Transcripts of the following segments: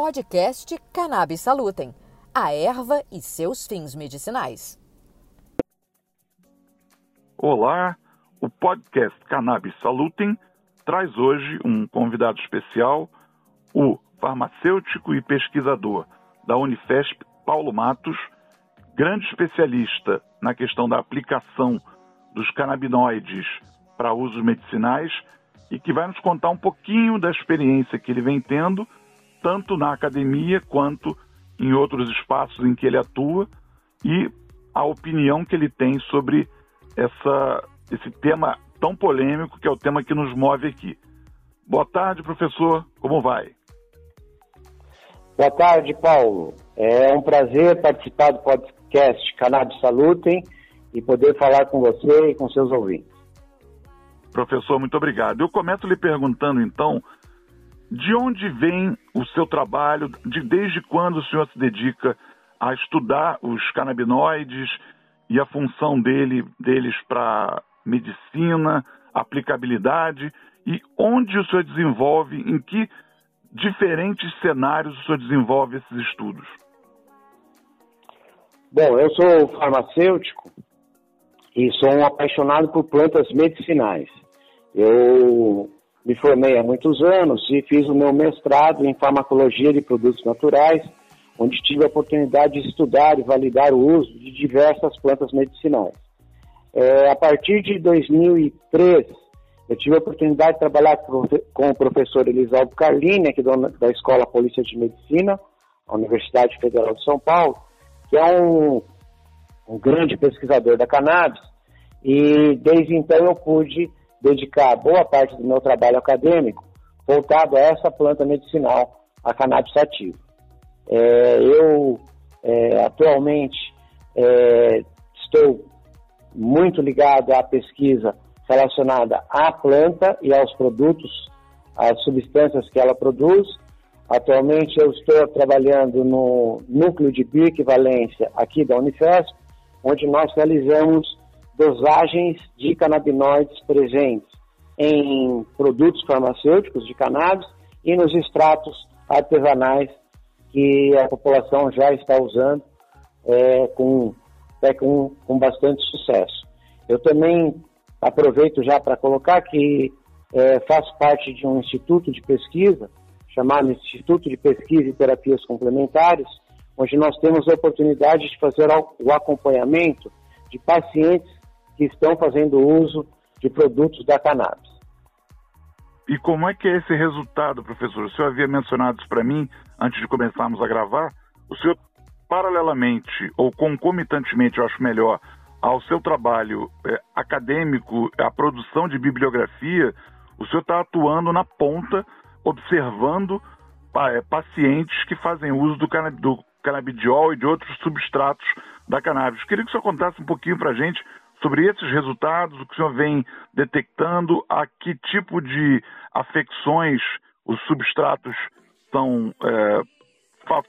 podcast Cannabis Salutem, a erva e seus fins medicinais. Olá, o podcast Cannabis Salutem traz hoje um convidado especial, o farmacêutico e pesquisador da Unifesp, Paulo Matos, grande especialista na questão da aplicação dos canabinoides para usos medicinais e que vai nos contar um pouquinho da experiência que ele vem tendo, tanto na academia quanto em outros espaços em que ele atua e a opinião que ele tem sobre essa, esse tema tão polêmico que é o tema que nos move aqui. Boa tarde, professor. Como vai? Boa tarde, Paulo. É um prazer participar do podcast Cannabis Salutem e poder falar com você e com seus ouvintes. Professor, muito obrigado. Eu começo lhe perguntando, então, de onde vem o seu trabalho, de desde quando o senhor se dedica a estudar os canabinoides e a função dele, deles para medicina, aplicabilidade e onde o senhor desenvolve, em que diferentes cenários o senhor desenvolve esses estudos? Bom, eu sou farmacêutico e sou um apaixonado por plantas medicinais. Eu me formei há muitos anos e fiz o meu mestrado em farmacologia de produtos naturais, onde tive a oportunidade de estudar e validar o uso de diversas plantas medicinais. É, a partir de 2003, eu tive a oportunidade de trabalhar com o professor Elisaldo Carlini, aqui da Escola Polícia de Medicina, a Universidade Federal de São Paulo, que é um, um grande pesquisador da cannabis, e desde então eu pude dedicar boa parte do meu trabalho acadêmico voltado a essa planta medicinal, a cannabis sativa. É, eu é, atualmente é, estou muito ligado à pesquisa relacionada à planta e aos produtos, às substâncias que ela produz. Atualmente eu estou trabalhando no núcleo de bioequivalência aqui da Unifesp, onde nós realizamos dosagens de canabinoides presentes em produtos farmacêuticos de cannabis e nos extratos artesanais que a população já está usando é, com, é, com, com bastante sucesso. Eu também aproveito já para colocar que é, faço parte de um instituto de pesquisa chamado Instituto de Pesquisa e Terapias Complementares, onde nós temos a oportunidade de fazer o acompanhamento de pacientes que estão fazendo uso de produtos da cannabis. E como é que é esse resultado, professor? O senhor havia mencionado isso para mim antes de começarmos a gravar. O senhor, paralelamente ou concomitantemente, eu acho melhor, ao seu trabalho é, acadêmico, a produção de bibliografia, o senhor está atuando na ponta, observando é, pacientes que fazem uso do, do canabidiol e de outros substratos da cannabis. Queria que o senhor contasse um pouquinho para a gente sobre esses resultados, o que o senhor vem detectando, a que tipo de afecções os substratos são, é,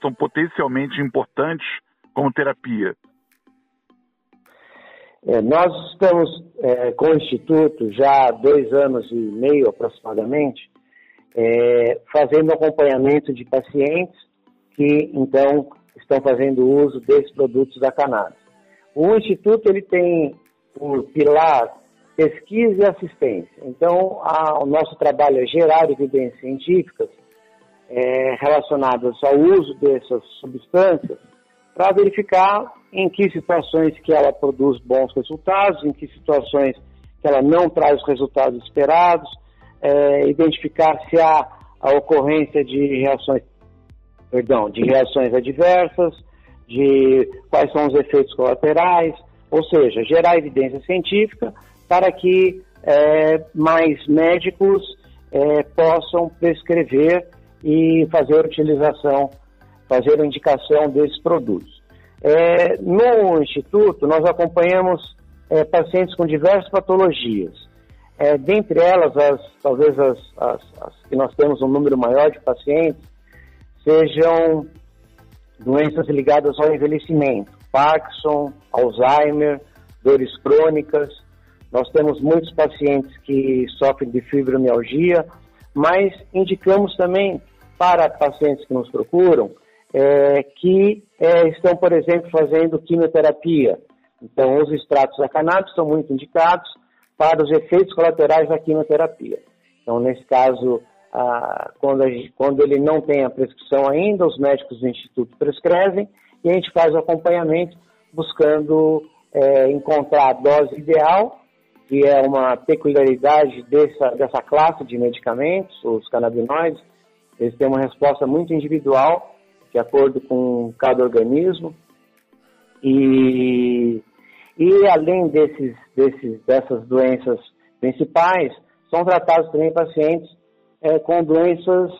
são potencialmente importantes como terapia? É, nós estamos é, com o Instituto já há dois anos e meio aproximadamente, é, fazendo acompanhamento de pacientes que então estão fazendo uso desses produtos da cannabis. O Instituto ele tem por pilar pesquisa e assistência. Então, a, o nosso trabalho é gerar evidências científicas é, relacionadas ao uso dessas substâncias para verificar em que situações que ela produz bons resultados, em que situações que ela não traz os resultados esperados, é, identificar se há a ocorrência de reações, perdão, de reações adversas, de quais são os efeitos colaterais, ou seja, gerar evidência científica para que é, mais médicos é, possam prescrever e fazer utilização, fazer a indicação desses produtos. É, no Instituto, nós acompanhamos é, pacientes com diversas patologias. É, dentre elas, as, talvez as, as, as que nós temos um número maior de pacientes, sejam doenças ligadas ao envelhecimento, Parkinson, Alzheimer, dores crônicas. Nós temos muitos pacientes que sofrem de fibromialgia, mas indicamos também para pacientes que nos procuram é, que é, estão, por exemplo, fazendo quimioterapia. Então, os extratos da cannabis são muito indicados para os efeitos colaterais da quimioterapia. Então, nesse caso, ah, quando, gente, quando, ele não tem a prescrição ainda, os médicos do Instituto prescrevem e a gente faz o acompanhamento buscando é, encontrar a dose ideal, que é uma peculiaridade dessa, dessa classe de medicamentos, os canabinoides. Eles têm uma resposta muito individual, de acordo com cada organismo. E, e além desses, desses, dessas doenças principais, são tratados também pacientes é, com doenças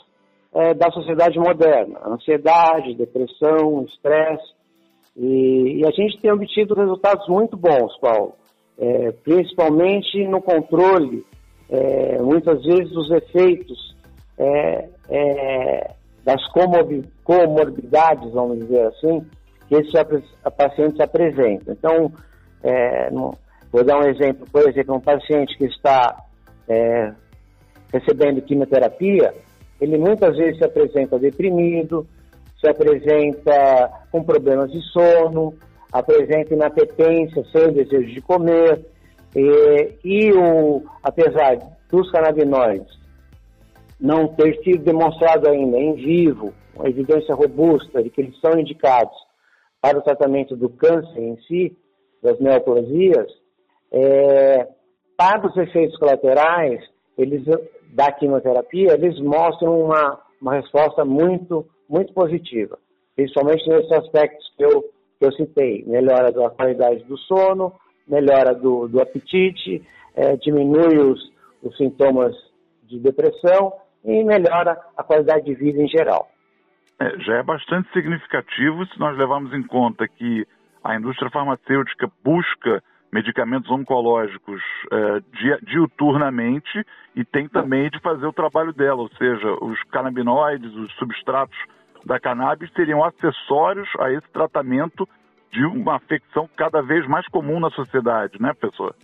é, da sociedade moderna, ansiedade, depressão, estresse. E, e, a gente tem obtido resultados muito bons, Paulo, é, principalmente no controle, é, muitas vezes, dos efeitos é, é, das comorbidades, vamos dizer assim, que esses pacientes apresentam. Então, no, vou dar um exemplo, por exemplo, um paciente que está recebendo quimioterapia, ele muitas vezes se apresenta deprimido, se apresenta com problemas de sono, apresenta inapetência, sem desejo de comer, e, e o, apesar dos canabinoides não ter sido demonstrado ainda em vivo, uma evidência robusta de que eles são indicados para o tratamento do câncer em si, das neoplasias, é, para os efeitos colaterais, eles da quimioterapia, eles mostram uma, uma resposta muito, muito positiva, principalmente nesses aspectos que eu, que eu citei, melhora da qualidade do sono, melhora do, do apetite, é, diminui os, os sintomas de depressão e melhora a qualidade de vida em geral. É, já é bastante significativo se nós levarmos em conta que a indústria farmacêutica busca medicamentos oncológicos uh, diuturnamente e tem também de fazer o trabalho dela, ou seja, os canabinoides, os substratos da cannabis seriam acessórios a esse tratamento de uma afecção cada vez mais comum na sociedade, né, professor?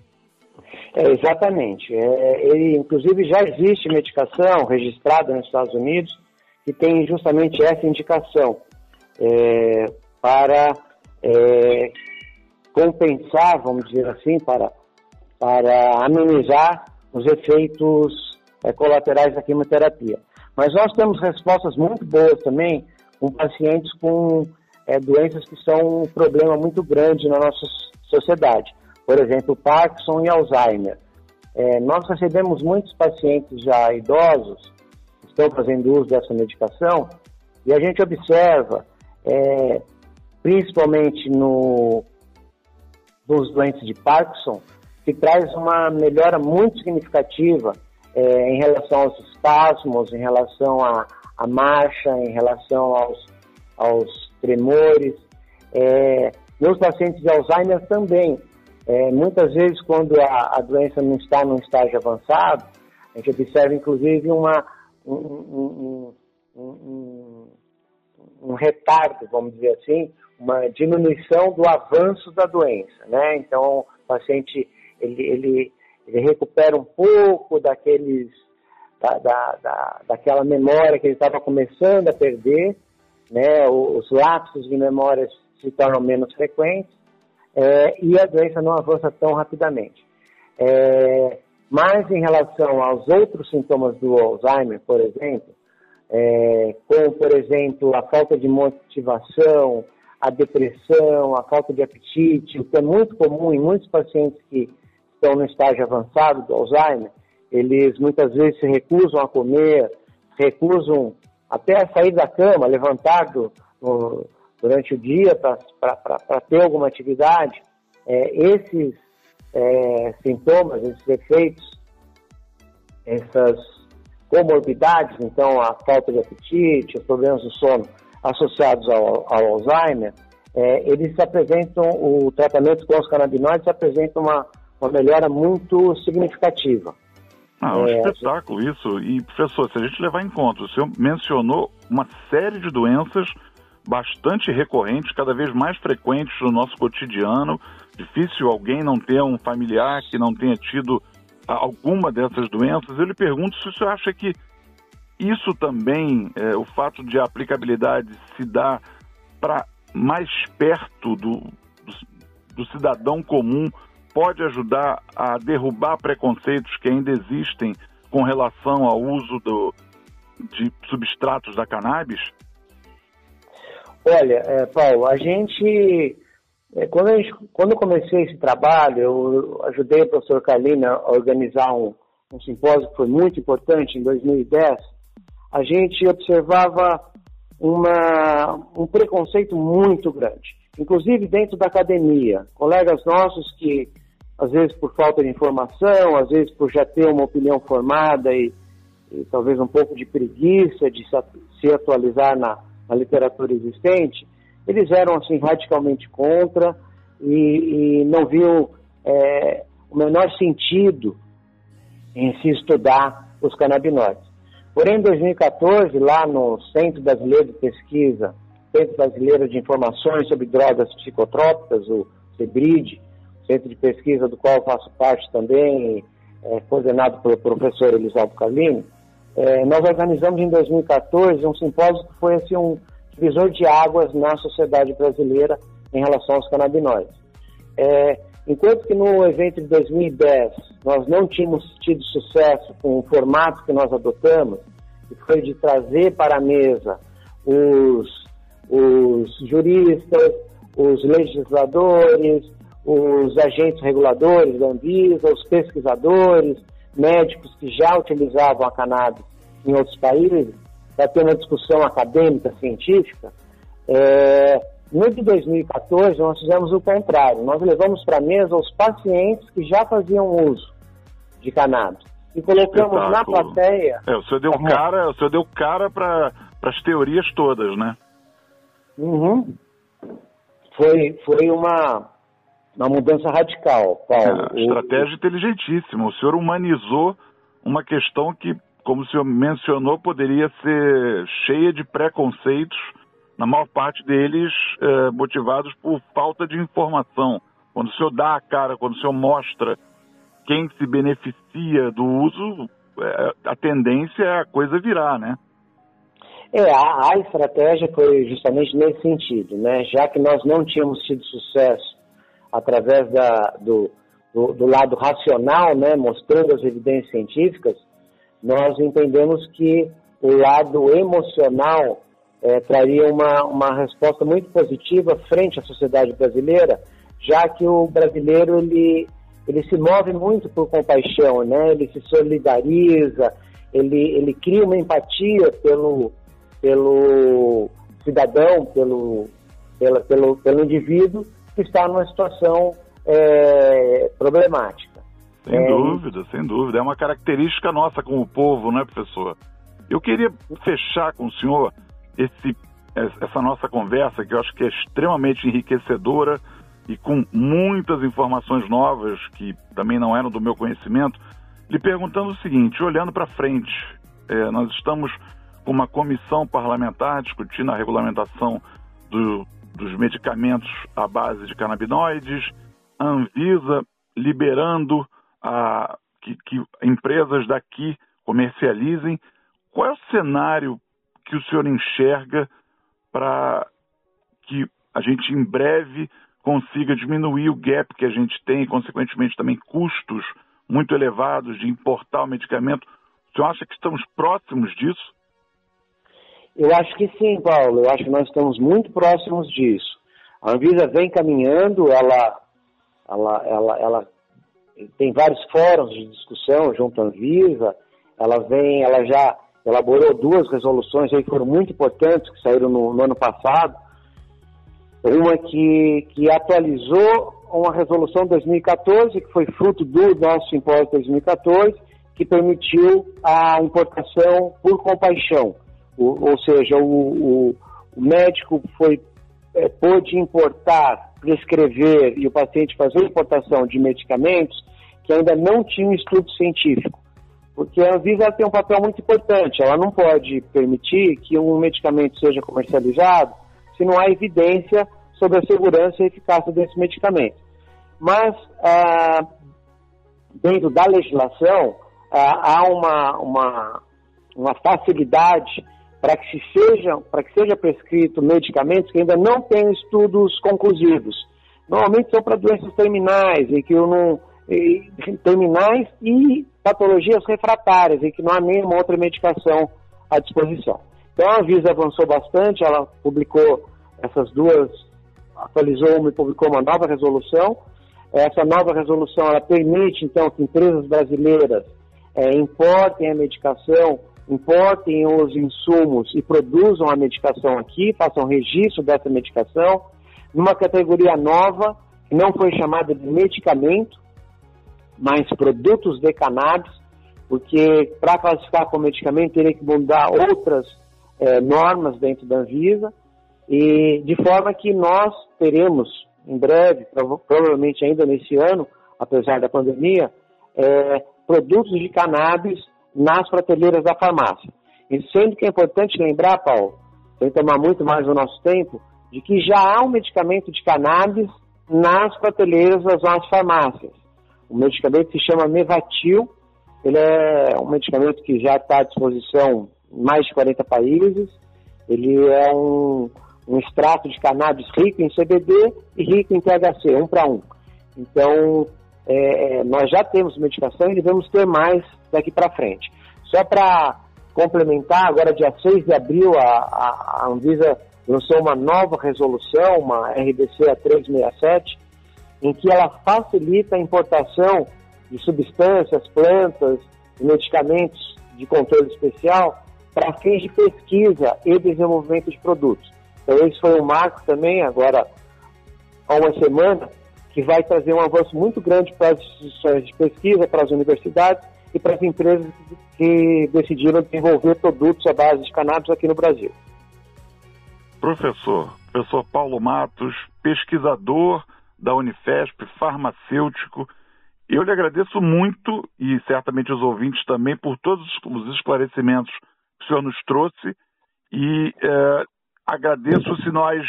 É, exatamente. É, ele, inclusive, já existe medicação registrada nos Estados Unidos que tem justamente essa indicação é, para é, compensar, vamos dizer assim, para, para amenizar os efeitos é, colaterais da quimioterapia. Mas nós temos respostas muito boas também com pacientes com é, doenças que são um problema muito grande na nossa sociedade. Por exemplo, Parkinson e Alzheimer. É, nós recebemos muitos pacientes já idosos que estão fazendo uso dessa medicação e a gente observa, principalmente no dos doentes de Parkinson, que traz uma melhora muito significativa é, em relação aos espasmos, em relação à, à marcha, em relação aos, aos tremores. É, meus pacientes de Alzheimer também. É, muitas vezes, quando a, a, doença não está num estágio avançado, a gente observa, inclusive, uma, um, um, um, um retardo, vamos dizer assim, uma diminuição do avanço da doença, né? Então, o paciente, ele, ele, ele recupera um pouco daqueles, da, da, da daquela memória que ele estava começando a perder, né? Os lapsos de memória se tornam menos frequentes é, e a doença não avança tão rapidamente. É, mas em relação aos outros sintomas do Alzheimer, por exemplo, é, como, por exemplo, a falta de motivação, a depressão, a falta de apetite, o que é muito comum em muitos pacientes que estão no estágio avançado do Alzheimer, eles muitas vezes se recusam a comer, recusam até a sair da cama, levantado no, durante o dia para ter alguma atividade. É, esses é, sintomas, esses efeitos, essas comorbidades, então a falta de apetite, os problemas do sono, associados ao, ao Alzheimer, é, eles apresentam, o tratamento com os canabinoides apresenta uma, uma melhora muito significativa. Ah, é um é, espetáculo isso. E, professor, se a gente levar em conta, o senhor mencionou uma série de doenças bastante recorrentes, cada vez mais frequentes no nosso cotidiano. Difícil alguém não ter um familiar que não tenha tido alguma dessas doenças. Eu lhe pergunto se o senhor acha que isso também, é, o fato de a aplicabilidade se dar para mais perto do, do, do cidadão comum, pode ajudar a derrubar preconceitos que ainda existem com relação ao uso do, de substratos da cannabis? Olha, é, Paulo, a gente é, quando, gente, quando eu comecei esse trabalho, eu ajudei o professor Kalina a organizar um, um simpósio que foi muito importante em 2010. A gente observava uma, um preconceito muito grande, inclusive dentro da academia. Colegas nossos que, às vezes por falta de informação, às vezes por já ter uma opinião formada e, e talvez um pouco de preguiça de se atualizar na, na literatura existente, eles eram assim radicalmente contra e, e não viam é, o menor sentido em se estudar os canabinoides. Porém, em 2014, lá no Centro Brasileiro de Pesquisa, Centro Brasileiro de Informações sobre Drogas Psicotrópicas, o CEBRID, centro de pesquisa do qual faço parte também, é, coordenado pelo professor Elisaldo Calini, é, nós organizamos em 2014 um simpósio que foi assim, um, divisor de águas na sociedade brasileira em relação aos canabinoides. É, enquanto que no evento de 2010 nós não tínhamos tido sucesso com o formato que nós adotamos, que foi de trazer para a mesa os, os juristas, os legisladores, os agentes reguladores da Anvisa, os pesquisadores, médicos que já utilizavam a cannabis em outros países, para ter uma discussão acadêmica, científica, é, no de 2014 nós fizemos o contrário. Nós levamos para a mesa os pacientes que já faziam uso de cannabis e colocamos Espetáculo. na plateia. É, o senhor deu cara, o senhor deu cara para as teorias todas, né? Uhum. Foi, foi uma, uma mudança radical, Paulo. É, estratégia o... inteligentíssima. O senhor humanizou uma questão que como o senhor mencionou, poderia ser cheia de preconceitos, na maior parte deles é, motivados por falta de informação. Quando o senhor dá a cara, quando o senhor mostra quem se beneficia do uso, é, a tendência é a coisa virar, né? É, a, a, estratégia foi justamente nesse sentido, né? Já que nós não tínhamos tido sucesso através da, do, do, do lado racional, né? Mostrando as evidências científicas, nós entendemos que o lado emocional é, traria uma, uma resposta muito positiva frente à sociedade brasileira, já que o brasileiro ele, ele se move muito por compaixão, né? ele se solidariza, ele, ele cria uma empatia pelo, pelo cidadão, pelo, pela, pelo, pelo indivíduo que está numa situação é, problemática. Sem é... dúvida, sem dúvida. É uma característica nossa como povo, não é, professor? Eu queria fechar com o senhor esse, essa nossa conversa, que eu acho que é extremamente enriquecedora e com muitas informações novas que também não eram do meu conhecimento, lhe perguntando o seguinte: olhando para frente, é, nós estamos com uma comissão parlamentar discutindo a regulamentação do, dos medicamentos à base de canabinoides, a Anvisa liberando a, que, que empresas daqui comercializem. Qual é o cenário que o senhor enxerga para que a gente em breve consiga diminuir o gap que a gente tem e, consequentemente, também custos muito elevados de importar o medicamento? O senhor acha que estamos próximos disso? Eu acho que sim, Paulo. Eu acho que nós estamos muito próximos disso. A Anvisa vem caminhando, ela, ela, ela, ela tem vários fóruns de discussão junto à Anvisa, ela vem, ela já elaborou duas resoluções aí que foram muito importantes, que saíram no, no ano passado. Uma que, que atualizou uma resolução de 2014, que foi fruto do nosso simpósio de 2014, que permitiu a importação por compaixão. O, ou seja, o, o, o médico foi, é, pôde importar prescrever e o paciente fazer importação de medicamentos que ainda não tinham estudo científico. Porque a Anvisa tem um papel muito importante, ela não pode permitir que um medicamento seja comercializado se não há evidência sobre a segurança e eficácia desse medicamento. Mas, ah, dentro da legislação, ah, há uma, uma, uma facilidade para que se seja, que seja prescrito medicamentos que ainda não têm estudos conclusivos. Normalmente são para doenças terminais, em que eu não terminais e patologias refratárias, em que não há nenhuma outra medicação à disposição. Então a Anvisa avançou bastante, ela publicou essas duas, atualizou uma e publicou uma nova resolução. Essa nova resolução ela permite então que empresas brasileiras é, importem a medicação importem os insumos e produzam a medicação aqui, façam registro dessa medicação, numa categoria nova, que não foi chamada de medicamento, mas produtos de cannabis, porque para classificar como medicamento teria que mudar outras é, normas dentro da Anvisa, e de forma que nós teremos em breve, provavelmente ainda nesse ano, apesar da pandemia, é, produtos de cannabis nas prateleiras da farmácia. E sendo que é importante lembrar, Paulo, sem tomar muito mais do nosso tempo, de que já há um medicamento de cannabis nas prateleiras das nossas farmácias. O medicamento se chama Mevatil, ele é um medicamento que já está à disposição em mais de 40 países, ele é um, um extrato de cannabis rico em CBD e rico em THC, um para um. Então, é, nós já temos medicação e devemos ter mais daqui para frente. Só para complementar, agora dia 6 de abril, a, a, a Anvisa lançou uma nova resolução, uma RDC a 367, em que ela facilita a importação de substâncias, plantas medicamentos de controle especial para fins de pesquisa e desenvolvimento de produtos. Então esse foi um marco também, agora há uma semana, que vai trazer um avanço muito grande para as instituições de pesquisa, para as universidades e para as empresas que decidiram desenvolver produtos à base de cannabis aqui no Brasil. Professor, professor Paulo Matos, pesquisador da Unifesp, farmacêutico, eu lhe agradeço muito e certamente os ouvintes também por todos os esclarecimentos que o senhor nos trouxe e é, agradeço se nós,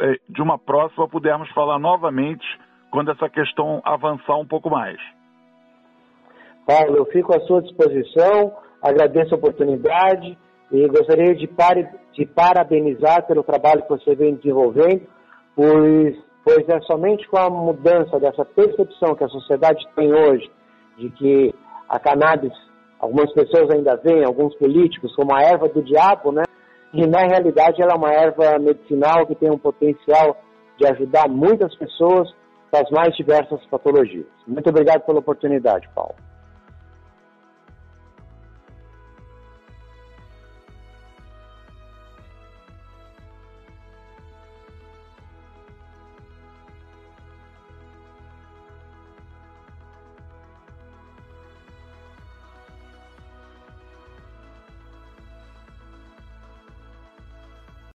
é, de uma próxima, pudermos falar novamente quando essa questão avançar um pouco mais. Paulo, eu fico à sua disposição, agradeço a oportunidade e gostaria de, par de parabenizar pelo trabalho que você vem desenvolvendo, pois, pois é somente com a mudança dessa percepção que a sociedade tem hoje de que a cannabis, algumas pessoas ainda veem, alguns políticos, como a erva do diabo, né? E na realidade ela é uma erva medicinal que tem um potencial de ajudar muitas pessoas das mais diversas patologias. Muito obrigado pela oportunidade, Paulo.